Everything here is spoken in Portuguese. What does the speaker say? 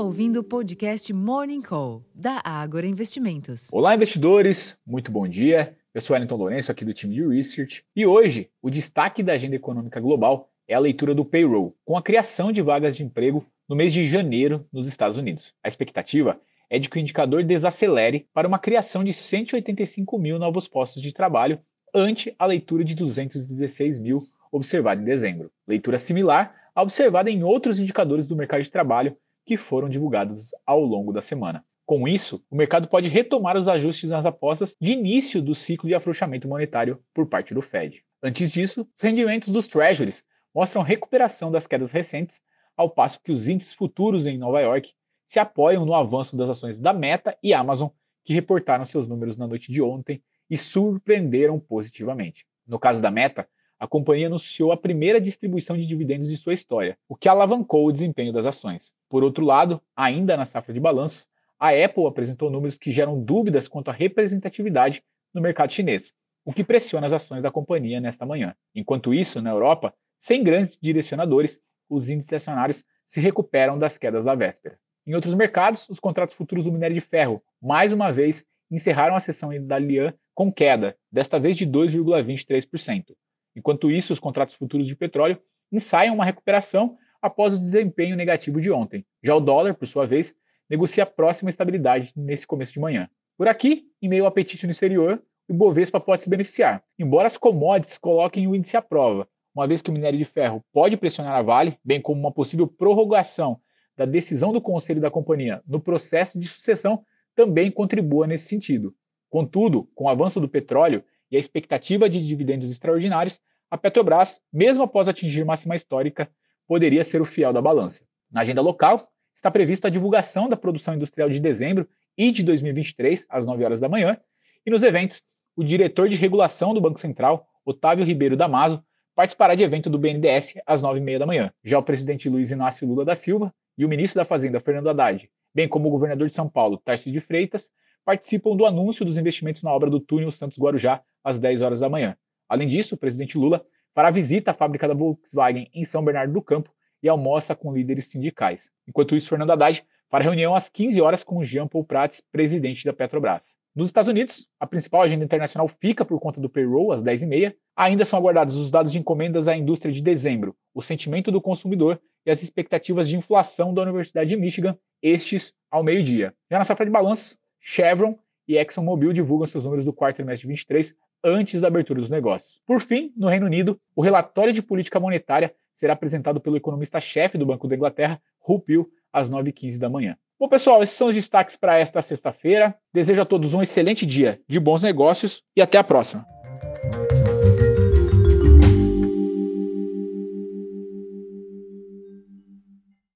ouvindo o podcast Morning Call, da Ágora Investimentos. Olá, investidores! Muito bom dia. Eu sou Wellington Lourenço, aqui do time de Research. E hoje, o destaque da agenda econômica global é a leitura do payroll, com a criação de vagas de emprego no mês de janeiro nos Estados Unidos. A expectativa é de que o indicador desacelere para uma criação de 185 mil novos postos de trabalho ante a leitura de 216 mil observada em dezembro. Leitura similar à observada em outros indicadores do mercado de trabalho que foram divulgados ao longo da semana. Com isso, o mercado pode retomar os ajustes nas apostas de início do ciclo de afrouxamento monetário por parte do Fed. Antes disso, os rendimentos dos treasuries mostram recuperação das quedas recentes, ao passo que os índices futuros em Nova York se apoiam no avanço das ações da Meta e Amazon, que reportaram seus números na noite de ontem e surpreenderam positivamente. No caso da Meta, a companhia anunciou a primeira distribuição de dividendos de sua história, o que alavancou o desempenho das ações. Por outro lado, ainda na safra de balanços, a Apple apresentou números que geram dúvidas quanto à representatividade no mercado chinês, o que pressiona as ações da companhia nesta manhã. Enquanto isso, na Europa, sem grandes direcionadores, os índices acionários se recuperam das quedas da véspera. Em outros mercados, os contratos futuros do minério de ferro, mais uma vez, encerraram a sessão da Lian com queda, desta vez de 2,23%. Enquanto isso, os contratos futuros de petróleo ensaiam uma recuperação após o desempenho negativo de ontem. Já o dólar, por sua vez, negocia próxima estabilidade nesse começo de manhã. Por aqui, em meio ao apetite no exterior, o Ibovespa pode se beneficiar. Embora as commodities coloquem o índice à prova, uma vez que o minério de ferro pode pressionar a Vale, bem como uma possível prorrogação da decisão do conselho da companhia no processo de sucessão também contribua nesse sentido. Contudo, com o avanço do petróleo e a expectativa de dividendos extraordinários, a Petrobras, mesmo após atingir máxima histórica, poderia ser o fiel da balança. Na agenda local, está previsto a divulgação da produção industrial de dezembro e de 2023, às 9 horas da manhã, e nos eventos, o diretor de regulação do Banco Central, Otávio Ribeiro Damaso, participará de evento do BNDES às 9h30 da manhã. Já o presidente Luiz Inácio Lula da Silva e o ministro da Fazenda, Fernando Haddad, bem como o governador de São Paulo, Tarcísio de Freitas, participam do anúncio dos investimentos na obra do túnel Santos Guarujá às 10 horas da manhã. Além disso, o presidente Lula fará visita à fábrica da Volkswagen em São Bernardo do Campo e almoça com líderes sindicais. Enquanto isso, Fernando Haddad fará reunião às 15 horas com Jean Paul Prats, presidente da Petrobras. Nos Estados Unidos, a principal agenda internacional fica por conta do payroll às 10h30. Ainda são aguardados os dados de encomendas à indústria de dezembro, o sentimento do consumidor e as expectativas de inflação da Universidade de Michigan, estes ao meio-dia. Já na safra de balanços, Chevron e ExxonMobil divulgam seus números do quarto trimestre de 23 antes da abertura dos negócios. Por fim, no Reino Unido, o relatório de política monetária será apresentado pelo economista-chefe do Banco da Inglaterra, Rupil, às 9h15 da manhã. Bom, pessoal, esses são os destaques para esta sexta-feira. Desejo a todos um excelente dia de bons negócios e até a próxima.